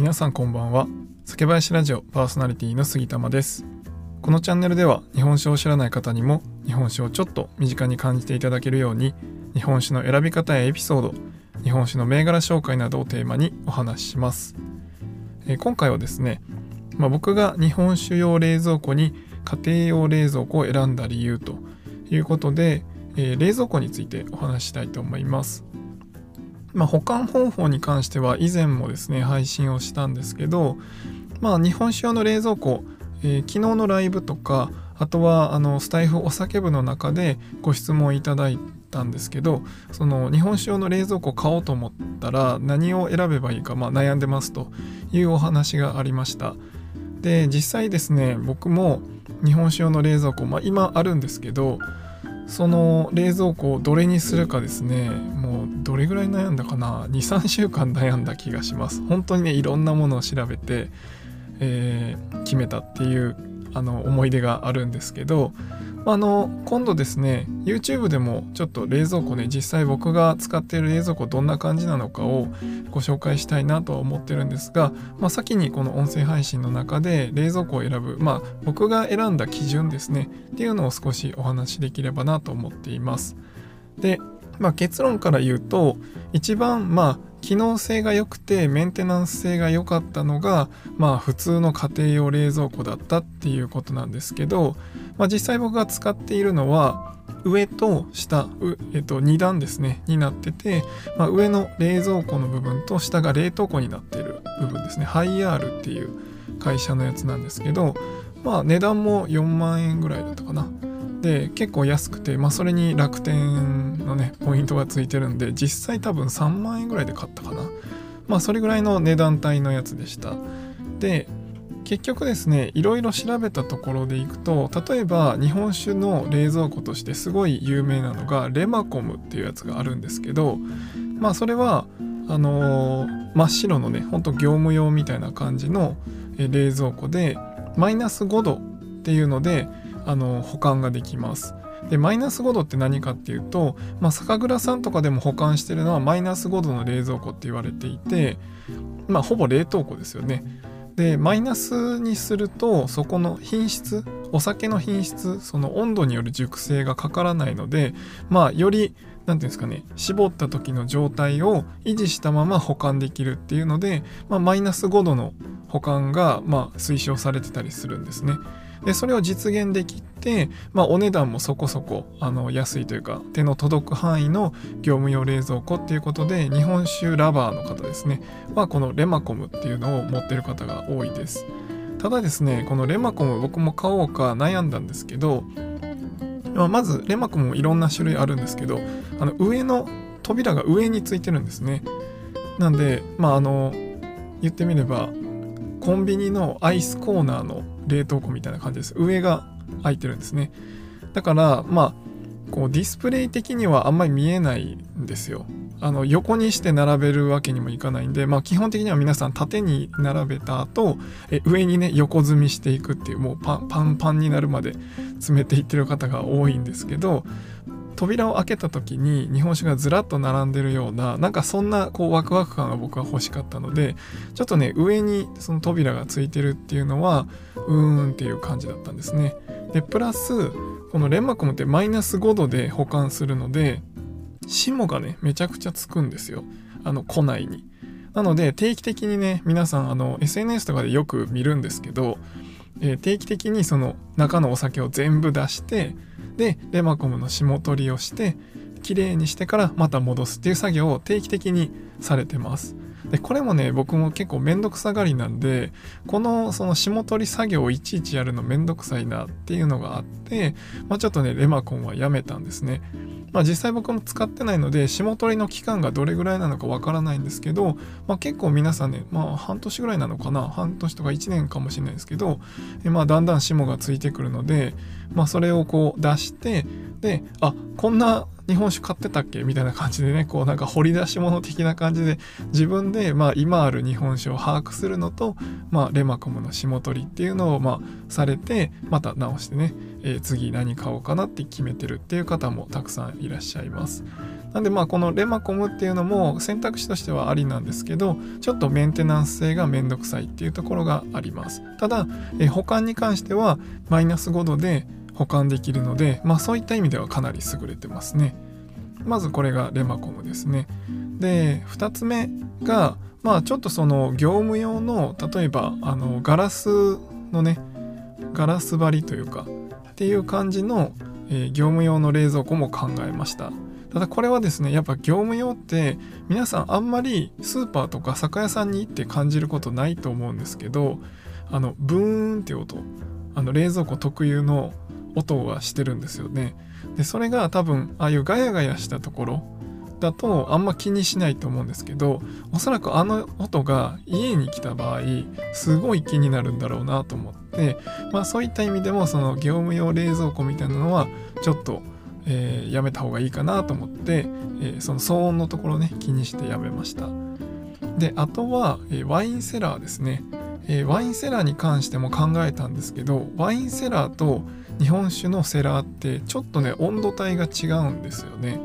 皆さんこんばんは。酒林ラジオパーソナリティの杉玉です。このチャンネルでは日本酒を知らない方にも日本酒をちょっと身近に感じていただけるように日本酒の選び方やエピソード日本酒の銘柄紹介などをテーマにお話しします、えー、今回はですね、まあ、僕が日本酒用冷蔵庫に家庭用冷蔵庫を選んだ理由ということで、えー、冷蔵庫についてお話したいと思います。まあ、保管方法に関しては以前もですね配信をしたんですけど、まあ、日本酒用の冷蔵庫、えー、昨日のライブとかあとはあのスタイフお酒部の中でご質問いただいたんですけどその日本酒用の冷蔵庫買おうと思ったら何を選べばいいか、まあ、悩んでますというお話がありました。で実際ですね僕も日本酒用の冷蔵庫、まあ、今あるんですけどその冷蔵庫をどれにするかですね。もうどれぐらい悩んだかな。23週間悩んだ気がします。本当にねいろんなものを調べて、えー、決めたっていうあの思い出があるんですけどあの今度ですね YouTube でもちょっと冷蔵庫ね実際僕が使っている冷蔵庫どんな感じなのかをご紹介したいなとは思ってるんですが、まあ、先にこの音声配信の中で冷蔵庫を選ぶ、まあ、僕が選んだ基準ですねっていうのを少しお話しできればなと思っています。で、まあ、結論から言うと一番まあ機能性が良くてメンテナンス性が良かったのがまあ普通の家庭用冷蔵庫だったっていうことなんですけど、まあ、実際僕が使っているのは上と下、えっと、2段ですねになってて、まあ、上の冷蔵庫の部分と下が冷凍庫になっている部分ですね。ハイアールっていう会社のやつなんですけどまあ値段も4万円ぐらいだったかな。で結構安くて、まあ、それに楽天のねポイントがついてるんで実際多分3万円ぐらいで買ったかな。まあそれぐらいの値段帯のやつでした。で結局ですねいろいろ調べたところでいくと例えば日本酒の冷蔵庫としてすごい有名なのがレマコムっていうやつがあるんですけどまあそれはあのー、真っ白のねほんと業務用みたいな感じの冷蔵庫でマイナス5度っていうのであの保管ができます。でマイナス5度って何かっていうと、まあ、酒蔵さんとかでも保管してるのはマイナス5度の冷蔵庫って言われていて、まあ、ほぼ冷凍庫ですよね。でマイナスにするとそこの品質お酒の品質その温度による熟成がかからないのでまあより何て言うんですかね絞った時の状態を維持したまま保管できるっていうので、まあ、マイナス5度の保管がまあ推奨されてたりするんですね。でそれを実現できて、まあ、お値段もそこそこあの安いというか手の届く範囲の業務用冷蔵庫っていうことで日本酒ラバーの方ですね。はこのレマコムっていうのを持ってる方が多いです。ただですねこのレマコム僕も買おうか悩んだんですけど、まあ、まずレマコムもいろんな種類あるんですけどあの上の扉が上についてるんですね。なんでまああの言ってみればコンビニのアイスコーナーの冷凍庫みたいな感じです。上が開いてるんですね。だから、まあ、こうディスプレイ的にはあんまり見えないんですよ。あの横にして並べるわけにもいかないんで、まあ、基本的には皆さん縦に並べた後え上にね横積みしていくっていうもうパンパンパンになるまで詰めていってる方が多いんですけど扉を開けた時に日本酒がずらっと並んでるようななんかそんなこうワクワク感が僕は欲しかったのでちょっとね上にその扉がついてるっていうのはうーんっていう感じだったんですね。でプラスこのレンマコムってマイナス5度で保管するので霜がねめちゃくちゃつくんですよ。あの庫内に。なので定期的にね皆さんあの SNS とかでよく見るんですけど、えー、定期的にその中のお酒を全部出してでレマコムの霜取りをしてきれいにしてからまた戻すっていう作業を定期的にされてます。でこれもね僕も結構めんどくさがりなんでこのその霜取り作業をいちいちやるのめんどくさいなっていうのがあって、まあ、ちょっとねレマコンはやめたんですね。まあ、実際僕も使ってないので霜取りの期間がどれぐらいなのかわからないんですけど、まあ、結構皆さんね、まあ、半年ぐらいなのかな半年とか1年かもしれないですけど、えまあ、だんだん霜がついてくるので、まあ、それをこう出してであこんな日本酒買ってたっけ？みたいな感じでねこうなんか掘り出し物的な感じで自分でまあ今ある日本酒を把握するのと、まあ、レマコムの霜取りっていうのをまあされてまた直してね、えー、次何買おうかなって決めてるっていう方もたくさんいらっしゃいます。なんでまあこのレマコムっていうのも選択肢としてはありなんですけどちょっとメンテナンス性がめんどくさいっていうところがありますただ、え保管に関してはマイナス5度で保管できるのでまあそういった意味ではかなり優れてますね。まずこれがレマコムですね。で2つ目がまあちょっとその業務用の例えばあのガラスのねガラス張りというかっていう感じの、えー、業務用の冷蔵庫も考えました。ただこれはですねやっぱ業務用って皆さんあんまりスーパーとか酒屋さんに行って感じることないと思うんですけどあのブーンって音あの冷蔵庫特有の音はしてるんですよね。でそれが多分ああいうガヤガヤしたところだとあんま気にしないと思うんですけどおそらくあの音が家に来た場合すごい気になるんだろうなと思ってまあそういった意味でもその業務用冷蔵庫みたいなのはちょっとえー、やめた方がいいかなと思って、えー、その騒音のところね気にしてやめました。であとは、えー、ワインセラーですね、えワインセラーに関しても考えたんですけどワインセラーと日本酒のセラーってちょっとね温度帯が違うんですよね。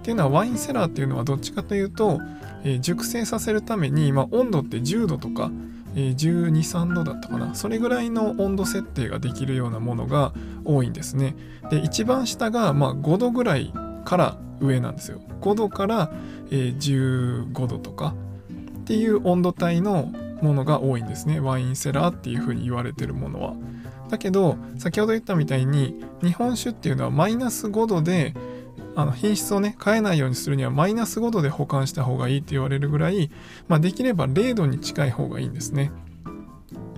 っていうのはワインセラーっていうのはどっちかというと、え熟成させるために、まあ、温度って10度とかえ12、3度だったかな。それぐらいの温度設定ができるようなものが多いんですね。で一番下がまあ5度ぐらいから上なんですよ。5度から、え15度とかっていう温度帯のものが多いんですね。ワインセラーっていうふうに言われてるものは。だけど先ほど言ったみたいに日本酒っていうのはマイナス5度であの品質をね変えないようにするにはマイナス5度で保管した方がいいって言われるぐらい、まあ、できれば0度に近い方がいいんですね。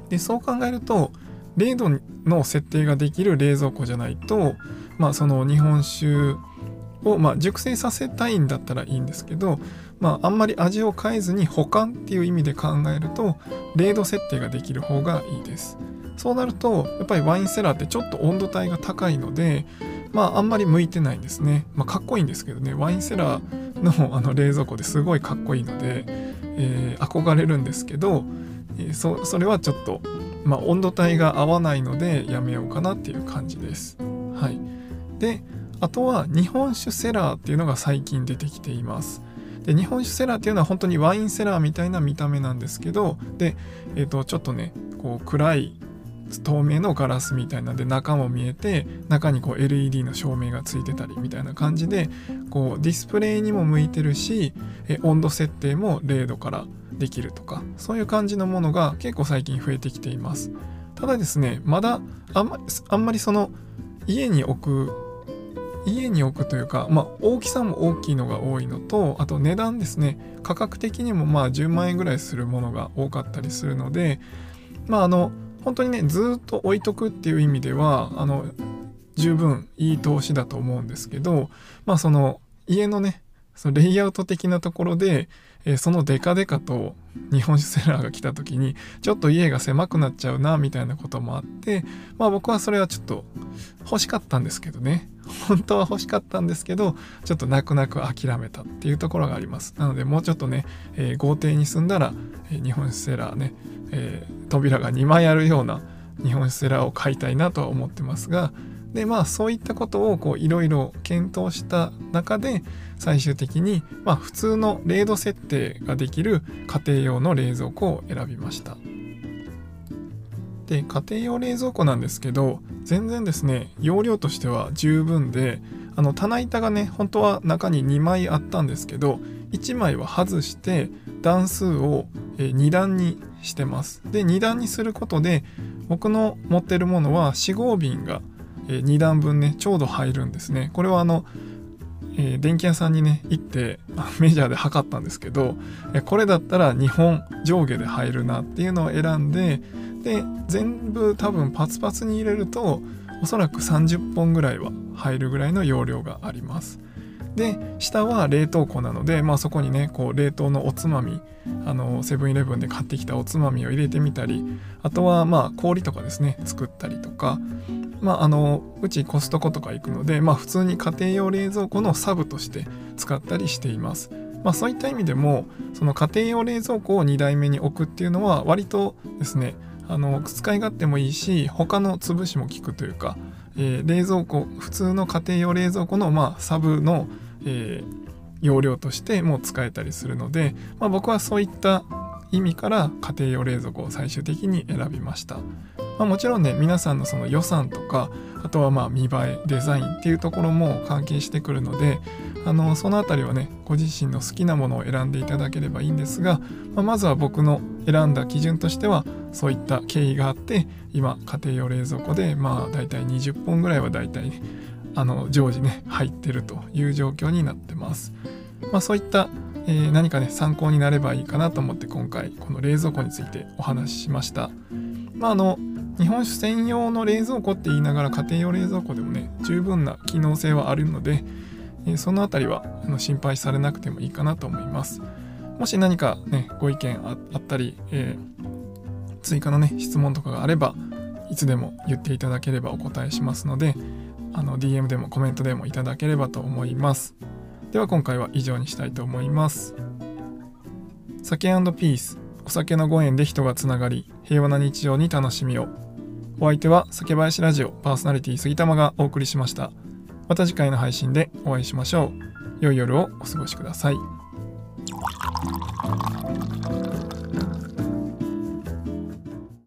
でそう考えると0度の設定ができる冷蔵庫じゃないと、まあ、その日本酒を、まあ、熟成させたいんだったらいいんですけど、まあ、あんまり味を変えずに保管っていう意味で考えると0度設定ができる方がいいですそうなるとやっぱりワインセラーってちょっと温度帯が高いのでまああんまり向いてないんですね。まあ、かっこいいんですけどねワインセラーの あの冷蔵庫ですごいかっこいいので、えー、憧れるんですけど、えー、そそれはちょっと、まあ、温度帯が合わないのでやめようかなっていう感じです。はい、であとは日本酒セラーっていうのが最近出てきています。で日本酒セラーっていうのは本当にワインセラーみたいな見た目なんですけどで、えー、とちょっとねこう暗い透明のガラスみたいなんで中も見えて中にこう LED の照明がついてたりみたいな感じでこうディスプレイにも向いてるしえ温度設定も0度からできるとかそういう感じのものが結構最近増えてきています。ただですねまだあんまあんまりその家に置く家に置くというか、まあ、大きさも大きいのが多いのとあと値段ですね。価格的にもまあ10万円ぐらいするものが多かったりするのでまああの本当にねずっと置いとくっていう意味ではあの十分いい投資だと思うんですけどまあその家のねそのレイアウト的なところで、えー、そのデカデカと日本酒セラーが来た時にちょっと家が狭くなっちゃうなみたいなこともあってまあ僕はそれはちょっと欲しかったんですけどね。本当は欲しかったんですけどちょっと泣く泣く諦めたっていうところがあります。なのでもうちょっとね、えー、豪邸に住んだら、えー、日本酒セラーね、えー、扉が2枚あるような日本酒セラーを買いたいなとは思ってますがでまあそういったことをいろいろ検討した中で最終的に、まあ、普通の0度設定ができる家庭用の冷蔵庫を選びました。で家庭用冷蔵庫なんですけど全然ですね容量としては十分であの棚板がね本当は中に2枚あったんですけど1枚は外して段数を2段にしてます。で2段にすることで僕の持ってるものは4合瓶が2段分ねちょうど入るんですね。これはあのえー、電気屋さんにね行ってメジャーで測ったんですけどこれだったら2本上下で入るなっていうのを選んでで全部多分パツパツに入れるとおそらく30本ぐらいは入るぐらいの容量があります。で下は冷凍庫なので、まあ、そこにねこう冷凍のおつまみあのセブンイレブンで買ってきたおつまみを入れてみたりあとはまあ氷とかですね作ったりとかまあ、あのうちコストコとか行くので、まあ、普通に家庭用冷蔵庫のサブとして使ったりしています。まあ、そういった意味でもその家庭用冷蔵庫を2台目に置くっていうのは割とですねあの使い勝手もいいし他の潰しも効くというか、えー、冷蔵庫普通の家庭用冷蔵庫の、まあ、サブの、えー、容量としても使えたりするので、まあ、僕はそういった意味から家庭用冷蔵庫を最終的に選びました。まあ、もちろんね皆さんのその予算とかあとはまあ見栄えデザインっていうところも関係してくるのであのその辺りはねご自身の好きなものを選んでいただければいいんですが、まあ、まずは僕の選んだ基準としてはそういった経緯があって今家庭用冷蔵庫でまあ大体20本ぐらいは大体、ね、あの常時ね入ってるという状況になってます。まあ、そういった、えー、何かね参考になればいいかなと思って今回この冷蔵庫についてお話ししました。まああの日本酒専用の冷蔵庫って言いながら家庭用冷蔵庫でもね十分な機能性はあるので、え、その辺りはあの心配されなくてもいいかなと思います。もし何かねご意見あったり、えー、追加のね質問とかがあればいつでも言っていただければお答えしますのであの DM でもコメントでもいただければと思います。では今回は以上にしたいと思います。酒ピース。お酒のご縁で人がつながり平和な日常に楽しみを。お相手は酒林ラジオパーソナリティ杉玉がお送りしました。また次回の配信でお会いしましょう。良い夜をお過ごしください。